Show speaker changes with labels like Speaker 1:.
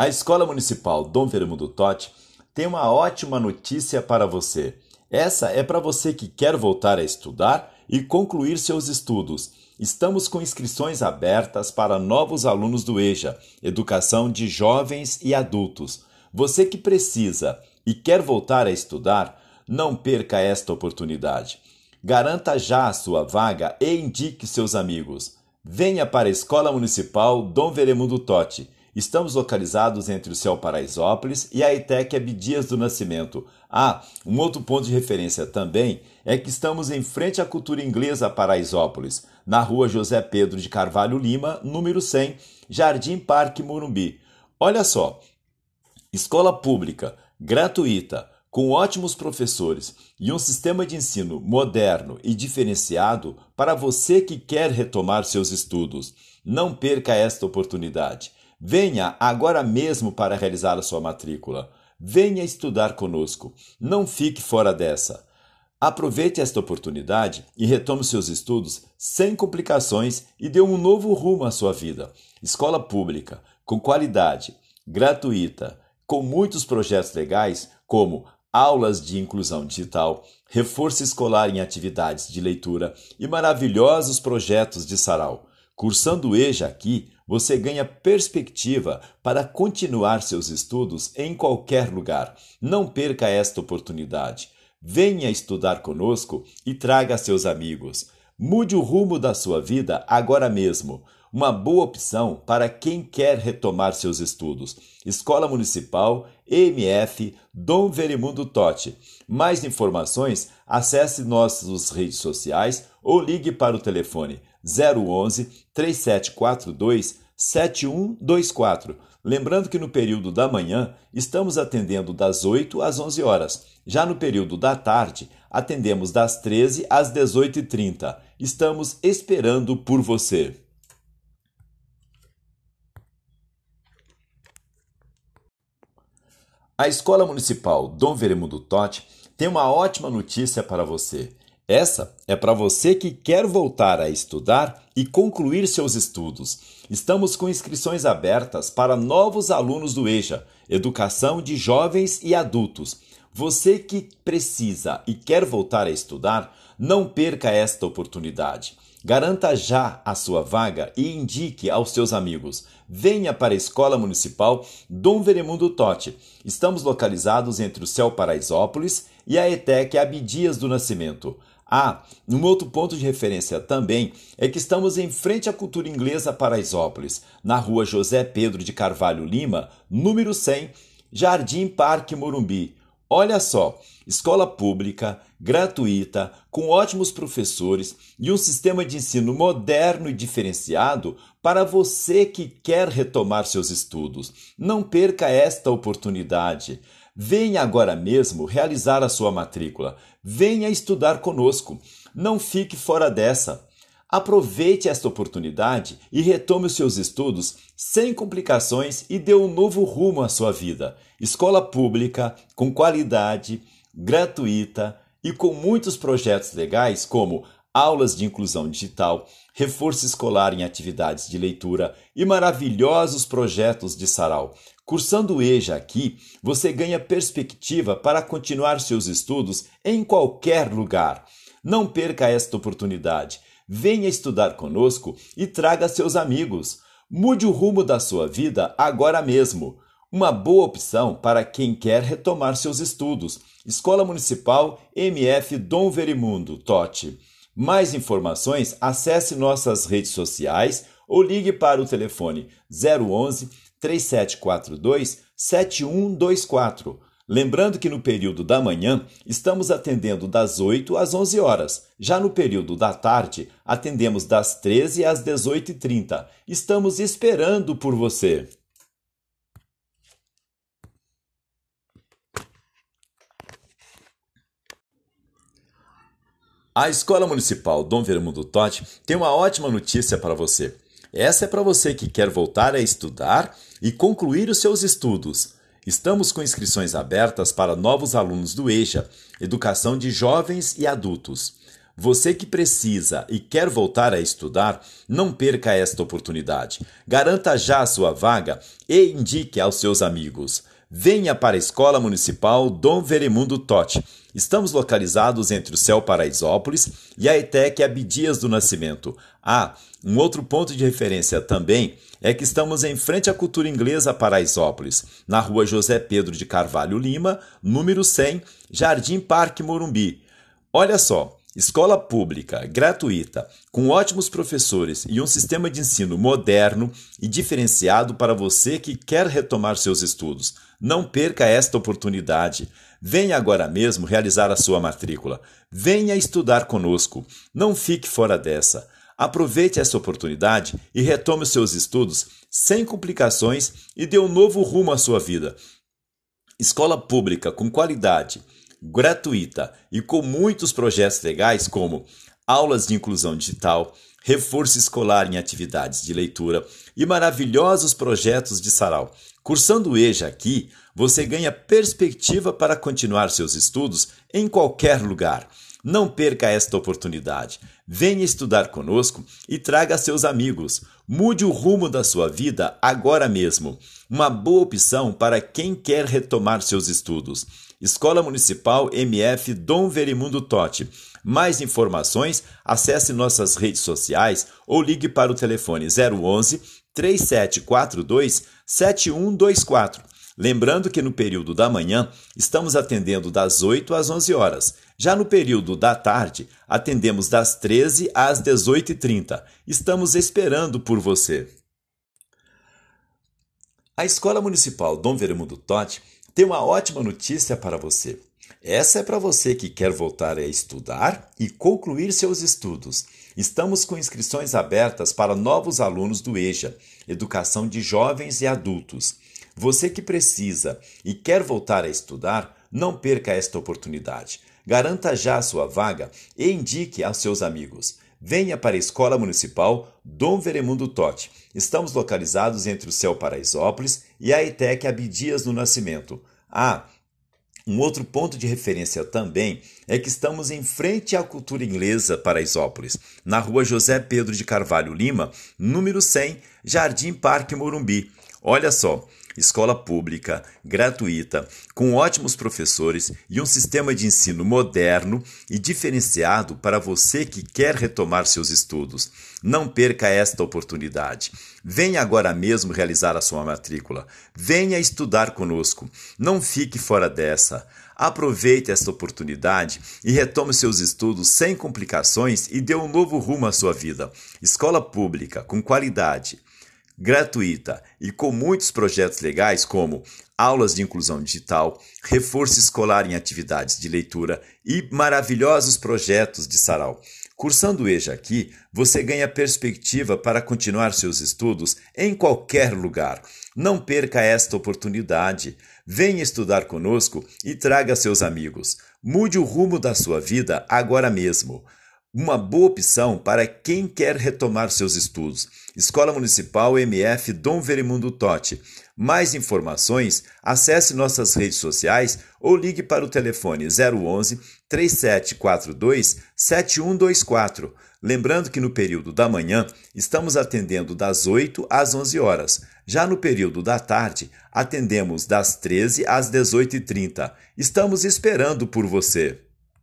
Speaker 1: A Escola Municipal Dom Vermundo Totti tem uma ótima notícia para você. Essa é para você que quer voltar a estudar e concluir seus estudos. Estamos com inscrições abertas para novos alunos do EJA, Educação de Jovens e Adultos. Você que precisa e quer voltar a estudar, não perca esta oportunidade. Garanta já a sua vaga e indique seus amigos. Venha para a Escola Municipal Dom Veremundo Totti Estamos localizados entre o Céu Paraisópolis e a ETEC Abdias do Nascimento. Ah, um outro ponto de referência também é que estamos em frente à cultura inglesa Paraisópolis, na rua José Pedro de Carvalho Lima, número 100, Jardim Parque Morumbi. Olha só, escola pública, gratuita, com ótimos professores e um sistema de ensino moderno e diferenciado para você que quer retomar seus estudos. Não perca esta oportunidade. Venha agora mesmo para realizar a sua matrícula. Venha estudar conosco. Não fique fora dessa. Aproveite esta oportunidade e retome seus estudos sem complicações e dê um novo rumo à sua vida. Escola pública, com qualidade, gratuita, com muitos projetos legais, como aulas de inclusão digital, reforço escolar em atividades de leitura e maravilhosos projetos de sarau. Cursando EJA aqui, você ganha perspectiva para continuar seus estudos em qualquer lugar. Não perca esta oportunidade. Venha estudar conosco e traga seus amigos. Mude o rumo da sua vida agora mesmo. Uma boa opção para quem quer retomar seus estudos. Escola Municipal MF Dom Verimundo Totti. Mais informações, acesse nossas redes sociais ou ligue para o telefone 011 3742 7124. Lembrando que no período da manhã estamos atendendo das 8 às 11 horas. Já no período da tarde, atendemos das 13 às 18h30. Estamos esperando por você. A Escola Municipal Dom Veremundo Totti tem uma ótima notícia para você. Essa é para você que quer voltar a estudar e concluir seus estudos. Estamos com inscrições abertas para novos alunos do EJA, Educação de Jovens e Adultos. Você que precisa e quer voltar a estudar, não perca esta oportunidade. Garanta já a sua vaga e indique aos seus amigos. Venha para a Escola Municipal Dom Veremundo Totti. Estamos localizados entre o Céu Paraisópolis e a ETEC Abdias do Nascimento. Ah, um outro ponto de referência também é que estamos em frente à cultura inglesa Paraisópolis, na rua José Pedro de Carvalho Lima, número 100, Jardim Parque Morumbi. Olha só, escola pública, gratuita, com ótimos professores e um sistema de ensino moderno e diferenciado para você que quer retomar seus estudos. Não perca esta oportunidade. Venha agora mesmo realizar a sua matrícula. Venha estudar conosco. Não fique fora dessa. Aproveite esta oportunidade e retome os seus estudos sem complicações e dê um novo rumo à sua vida. Escola pública, com qualidade, gratuita e com muitos projetos legais como aulas de inclusão digital, reforço escolar em atividades de leitura e maravilhosos projetos de sarau. Cursando o EJA aqui, você ganha perspectiva para continuar seus estudos em qualquer lugar. Não perca esta oportunidade. Venha estudar conosco e traga seus amigos. Mude o rumo da sua vida agora mesmo. Uma boa opção para quem quer retomar seus estudos. Escola Municipal MF Dom Verimundo, Tote. Mais informações, acesse nossas redes sociais ou ligue para o telefone 011 3742 7124. Lembrando que no período da manhã estamos atendendo das 8 às 11 horas. Já no período da tarde, atendemos das 13 às 18h30. Estamos esperando por você. A Escola Municipal Dom Vermundo Totti tem uma ótima notícia para você. Essa é para você que quer voltar a estudar e concluir os seus estudos. Estamos com inscrições abertas para novos alunos do EJA, Educação de Jovens e Adultos. Você que precisa e quer voltar a estudar, não perca esta oportunidade. Garanta já a sua vaga e indique aos seus amigos. Venha para a Escola Municipal Dom Veremundo Totti. Estamos localizados entre o Céu Paraisópolis e a ETEC Abdias do Nascimento. Ah, um outro ponto de referência também é que estamos em frente à cultura inglesa Paraisópolis, na rua José Pedro de Carvalho Lima, número 100, Jardim Parque Morumbi. Olha só, Escola pública, gratuita, com ótimos professores e um sistema de ensino moderno e diferenciado para você que quer retomar seus estudos. Não perca esta oportunidade. Venha agora mesmo realizar a sua matrícula. Venha estudar conosco. Não fique fora dessa. Aproveite essa oportunidade e retome os seus estudos sem complicações e dê um novo rumo à sua vida. Escola pública com qualidade gratuita e com muitos projetos legais como aulas de inclusão digital, reforço escolar em atividades de leitura e maravilhosos projetos de sarau. Cursando o EJA aqui, você ganha perspectiva para continuar seus estudos em qualquer lugar. Não perca esta oportunidade. Venha estudar conosco e traga seus amigos. Mude o rumo da sua vida agora mesmo. Uma boa opção para quem quer retomar seus estudos. Escola Municipal MF Dom Verimundo Totti. Mais informações, acesse nossas redes sociais ou ligue para o telefone 011 3742 7124. Lembrando que no período da manhã estamos atendendo das 8 às 11 horas. Já no período da tarde, atendemos das 13 às 18h30. Estamos esperando por você. A Escola Municipal Dom Veremundo Totti tem uma ótima notícia para você. Essa é para você que quer voltar a estudar e concluir seus estudos. Estamos com inscrições abertas para novos alunos do EJA, Educação de Jovens e Adultos. Você que precisa e quer voltar a estudar, não perca esta oportunidade. Garanta já a sua vaga e indique aos seus amigos. Venha para a Escola Municipal Dom Veremundo Totti. Estamos localizados entre o Céu Paraisópolis e a ETEC Abdias do Nascimento. Ah, um outro ponto de referência também é que estamos em frente à cultura inglesa Paraisópolis, na rua José Pedro de Carvalho Lima, número 100, Jardim Parque Morumbi. Olha só, escola pública, gratuita, com ótimos professores e um sistema de ensino moderno e diferenciado para você que quer retomar seus estudos. Não perca esta oportunidade. Venha agora mesmo realizar a sua matrícula. Venha estudar conosco. Não fique fora dessa. Aproveite esta oportunidade e retome seus estudos sem complicações e dê um novo rumo à sua vida. Escola pública, com qualidade gratuita e com muitos projetos legais como aulas de inclusão digital, reforço escolar em atividades de leitura e maravilhosos projetos de sarau. Cursando o EJA aqui, você ganha perspectiva para continuar seus estudos em qualquer lugar. Não perca esta oportunidade. Venha estudar conosco e traga seus amigos. Mude o rumo da sua vida agora mesmo uma boa opção para quem quer retomar seus estudos. Escola Municipal MF Dom Verimundo Totti. Mais informações, acesse nossas redes sociais ou ligue para o telefone 011 3742 7124. Lembrando que no período da manhã estamos atendendo das 8 às 11 horas. Já no período da tarde, atendemos das 13 às 18h30. Estamos esperando por você.